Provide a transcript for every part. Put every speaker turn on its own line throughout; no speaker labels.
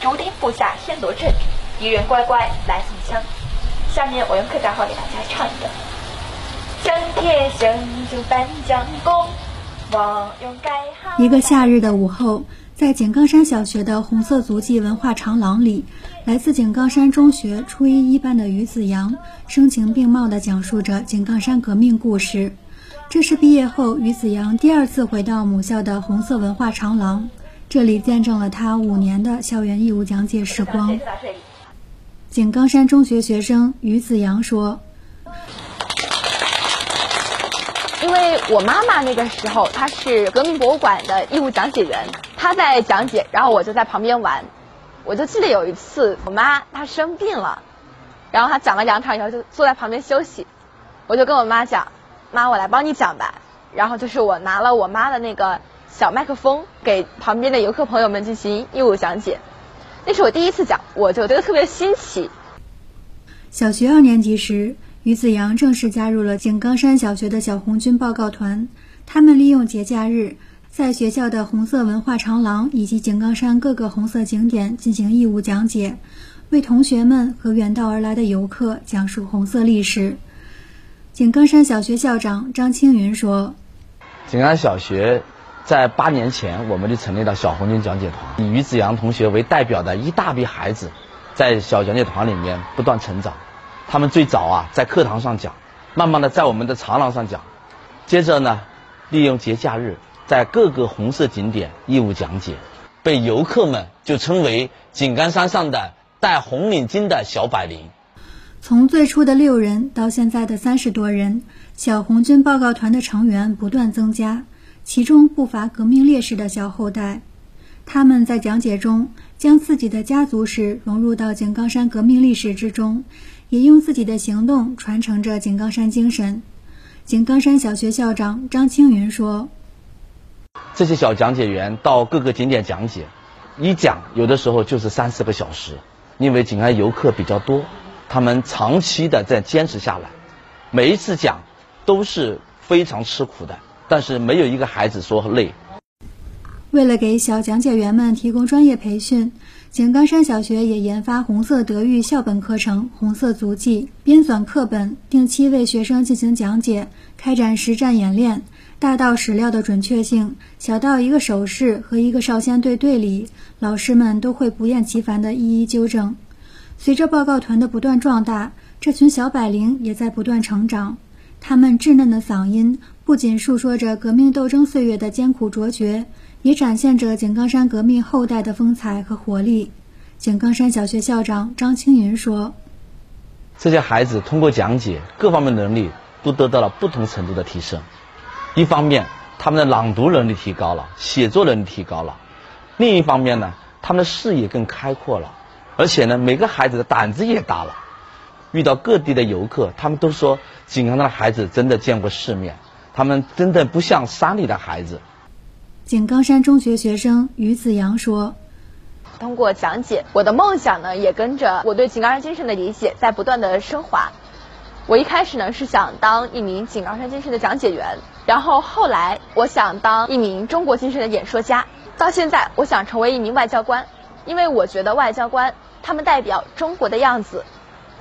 注定不下天罗阵，敌人乖乖来送枪。下面我用客家话给大家唱一段：向天生就颁奖功，望用改好。
一个夏日的午后，在井冈山小学的红色足迹文化长廊里，来自井冈山中学初一一班的于子阳声情并茂地讲述着井冈山革命故事。这是毕业后于子阳第二次回到母校的红色文化长廊，这里见证了他五年的校园义务讲解时光。井冈山中学学生于子阳说：“
因为我妈妈那个时候她是革命博物馆的义务讲解员，她在讲解，然后我就在旁边玩。我就记得有一次，我妈她生病了，然后她讲了两场以后就坐在旁边休息，我就跟我妈讲。”妈，我来帮你讲吧。然后就是我拿了我妈的那个小麦克风，给旁边的游客朋友们进行义务讲解。那是我第一次讲，我就觉得特别新奇。
小学二年级时，于子阳正式加入了井冈山小学的小红军报告团。他们利用节假日，在学校的红色文化长廊以及井冈山各个红色景点进行义务讲解，为同学们和远道而来的游客讲述红色历史。井冈山小学校长张青云说：“
井冈小学在八年前，我们就成立了小红军讲解团，以于子阳同学为代表的一大批孩子，在小讲解团里面不断成长。他们最早啊在课堂上讲，慢慢的在我们的长廊上讲，接着呢，利用节假日在各个红色景点义务讲解，被游客们就称为井冈山上的戴红领巾的小百灵。”
从最初的六人到现在的三十多人，小红军报告团的成员不断增加，其中不乏革命烈士的小后代。他们在讲解中将自己的家族史融入到井冈山革命历史之中，也用自己的行动传承着井冈山精神。井冈山小学校长张青云说：“
这些小讲解员到各个景点讲解，一讲有的时候就是三四个小时，因为井安游客比较多。”他们长期的在坚持下来，每一次讲都是非常吃苦的，但是没有一个孩子说累。
为了给小讲解员们提供专业培训，井冈山小学也研发红色德育校本课程《红色足迹》，编纂课本，定期为学生进行讲解，开展实战演练。大到史料的准确性，小到一个手势和一个少先队队礼，老师们都会不厌其烦地一一纠正。随着报告团的不断壮大，这群小百灵也在不断成长。他们稚嫩的嗓音不仅述说着革命斗争岁月的艰苦卓绝，也展现着井冈山革命后代的风采和活力。井冈山小学校长张青云说：“
这些孩子通过讲解，各方面能力都得到了不同程度的提升。一方面，他们的朗读能力提高了，写作能力提高了；另一方面呢，他们的视野更开阔了。”而且呢，每个孩子的胆子也大了。遇到各地的游客，他们都说井冈山的孩子真的见过世面，他们真的不像山里的孩子。
井冈山中学学生于子阳说：“
通过讲解，我的梦想呢也跟着我对井冈山精神的理解在不断的升华。我一开始呢是想当一名井冈山精神的讲解员，然后后来我想当一名中国精神的演说家，到现在我想成为一名外交官，因为我觉得外交官。”他们代表中国的样子，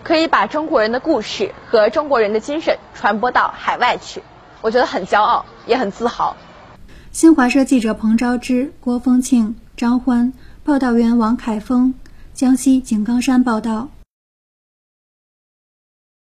可以把中国人的故事和中国人的精神传播到海外去，我觉得很骄傲，也很自豪。
新华社记者彭昭之、郭峰庆、张欢，报道员王凯峰，江西井冈山报道。